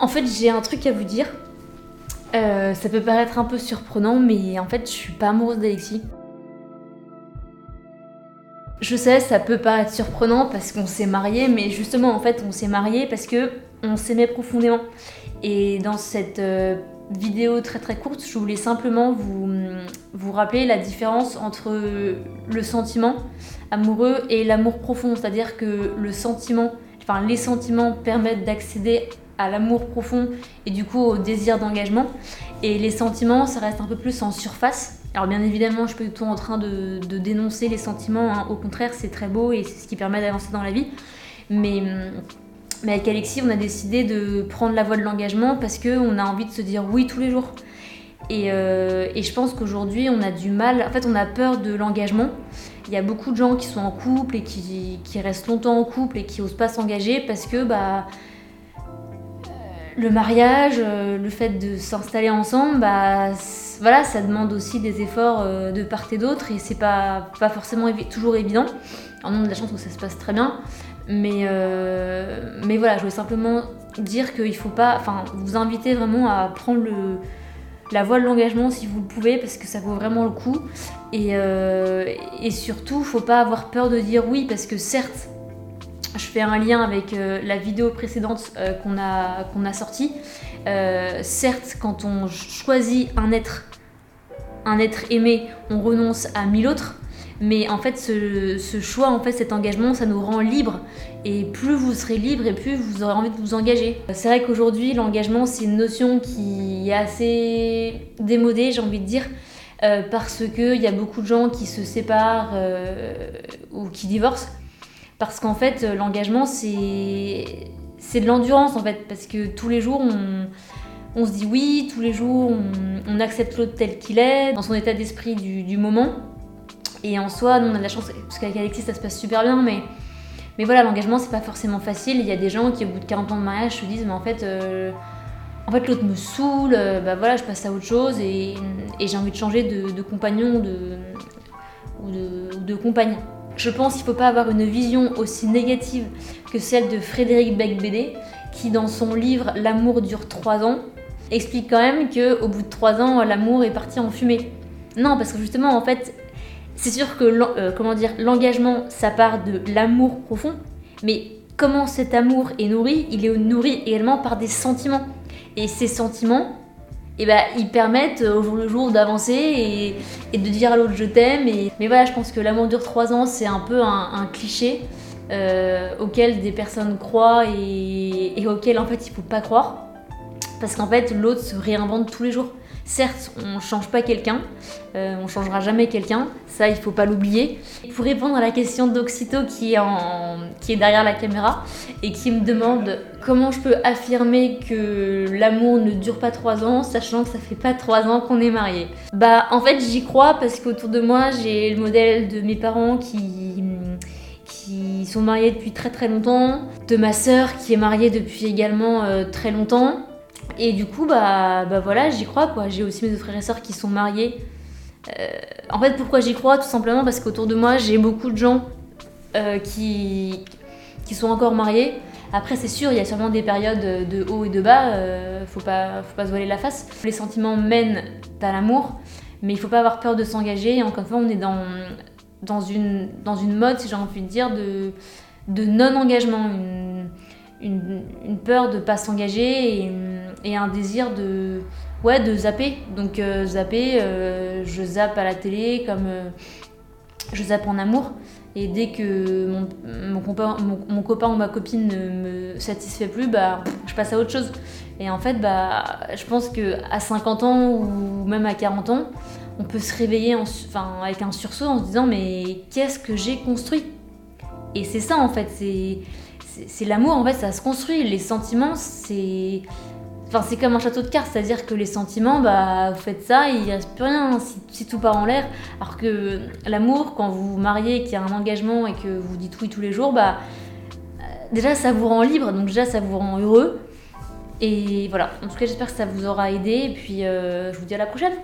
En fait, j'ai un truc à vous dire. Euh, ça peut paraître un peu surprenant, mais en fait, je suis pas amoureuse d'Alexis. Je sais, ça peut paraître surprenant parce qu'on s'est mariés, mais justement, en fait, on s'est mariés parce que on s'aimait profondément. Et dans cette euh, vidéo très très courte, je voulais simplement vous, vous rappeler la différence entre le sentiment amoureux et l'amour profond. C'est-à-dire que le sentiment, enfin les sentiments permettent d'accéder à l'amour profond et du coup au désir d'engagement. Et les sentiments, ça reste un peu plus en surface. Alors bien évidemment, je suis pas du tout en train de, dénoncer les sentiments, hein. au contraire, c'est très beau et c'est ce qui permet d'avancer dans la vie. Mais, mais avec Alexis, on a décidé de prendre la voie de l'engagement parce qu'on a envie de se dire oui tous les jours. Et, euh, et je pense qu'aujourd'hui, on a du mal, en fait, on a peur de l'engagement. Il y a beaucoup de gens qui sont en couple et qui, qui restent longtemps en couple et qui osent pas s'engager parce que bah, le mariage, euh, le fait de s'installer ensemble, bah, voilà, ça demande aussi des efforts euh, de part et d'autre et c'est pas, pas forcément toujours évident. En on de la chance où ça se passe très bien, mais, euh, mais voilà, je voulais simplement dire qu'il faut pas, enfin, vous inviter vraiment à prendre le, la voie de l'engagement si vous le pouvez parce que ça vaut vraiment le coup et, et surtout, faut pas avoir peur de dire oui parce que certes, je fais un lien avec euh, la vidéo précédente euh, qu'on a, qu'on a sortie. Euh, certes, quand on choisit un être, un être aimé, on renonce à mille autres. Mais en fait, ce, choix, en fait, cet engagement, ça nous rend libres. Et plus vous serez libre, et plus vous aurez envie de vous engager. C'est vrai qu'aujourd'hui, l'engagement, c'est une notion qui est assez démodée, j'ai envie de dire, parce qu'il y a beaucoup de gens qui se séparent ou qui divorcent. Parce qu'en fait, euh, l'engagement, c'est de l'endurance en fait, parce que tous les jours, on, se dit oui, tous les jours, on, accepte l'autre tel qu'il est, dans son état d'esprit du, moment. Et en soi, nous, on a de la chance, parce qu'avec Alexis, ça se passe super bien, mais, voilà, l'engagement, c'est pas forcément facile. Il y a des gens qui, au bout de 40 ans de mariage, se disent, mais en fait, euh, en fait l'autre me saoule, euh, bah je passe à autre chose, et, j'ai envie de changer de, compagnon ou de, ou. Je pense qu'il ne faut pas avoir une vision aussi négative que celle de Frédéric Becbédé, qui dans son livre L'amour dure 3 ans, explique quand même qu'au bout de 3 ans, l'amour est parti en fumée. Non, parce que justement, en fait, c'est sûr que euh, comment dire, l'engagement, ça part de l'amour profond, mais comment cet amour est nourri? Il est nourri également par des sentiments. Et ces sentiments, et bah, ils permettent euh, au jour le jour d'avancer et, de dire à l'autre je t'aime. Mais voilà, je pense que l'amour dure 3 ans, c'est un peu un, cliché euh, auquel des personnes croient et, auquel en fait il faut pas croire. Parce qu'en fait, l'autre se réinvente tous les jours. Certes, on ne change pas quelqu'un, euh, on changera jamais quelqu'un, ça il faut pas l'oublier. Pour répondre à la question d'Oxito qui, est derrière la caméra et qui me demande comment je peux affirmer que l'amour ne dure pas trois ans, sachant que ça fait pas trois ans qu'on est mariés. Bah en fait j'y crois parce qu'autour de moi j'ai le modèle de mes parents qui qui sont mariés depuis très très longtemps, de ma sœur qui est mariée depuis également euh, très longtemps, et du coup, bah, bah voilà, j'y crois quoi. J'ai aussi mes deux frères et sœurs qui sont mariés. Euh, en fait, pourquoi j'y crois Tout simplement parce qu'autour de moi, j'ai beaucoup de gens euh, qui, qui sont encore mariés. Après, c'est sûr, il y a sûrement des périodes de haut et de bas. Euh, faut pas, faut pas se voiler la face. Les sentiments mènent à l'amour, mais il faut pas avoir peur de s'engager. Encore une fois, on est dans, dans, une, dans une mode, si j'ai envie de dire, de, de non-engagement. Une, une, une, peur de pas s'engager et, et, un désir de ouais de zapper donc euh, zapper euh, je zappe à la télé comme euh, je zappe en amour et dès que mon, mon, copain, ou ma copine ne me satisfait plus bah je passe à autre chose et en fait bah je pense que à 50 ans ou même à 40 ans on peut se réveiller en, enfin, avec un sursaut en se disant mais qu'est-ce que j'ai construit? Et c'est ça en fait c'est l'amour, en fait, ça se construit. Les sentiments, c'est. Enfin, c'est comme un château de cartes, c'est-à-dire que les sentiments, bah, vous faites ça, il reste plus rien si, tout part en l'air. Alors que l'amour, quand vous vous mariez, qu'il y a un engagement et que vous dites oui tous les jours, bah, euh, déjà ça vous rend libre, donc déjà ça vous rend heureux. Et voilà, en tout cas j'espère que ça vous aura aidé, et puis euh, je vous dis à la prochaine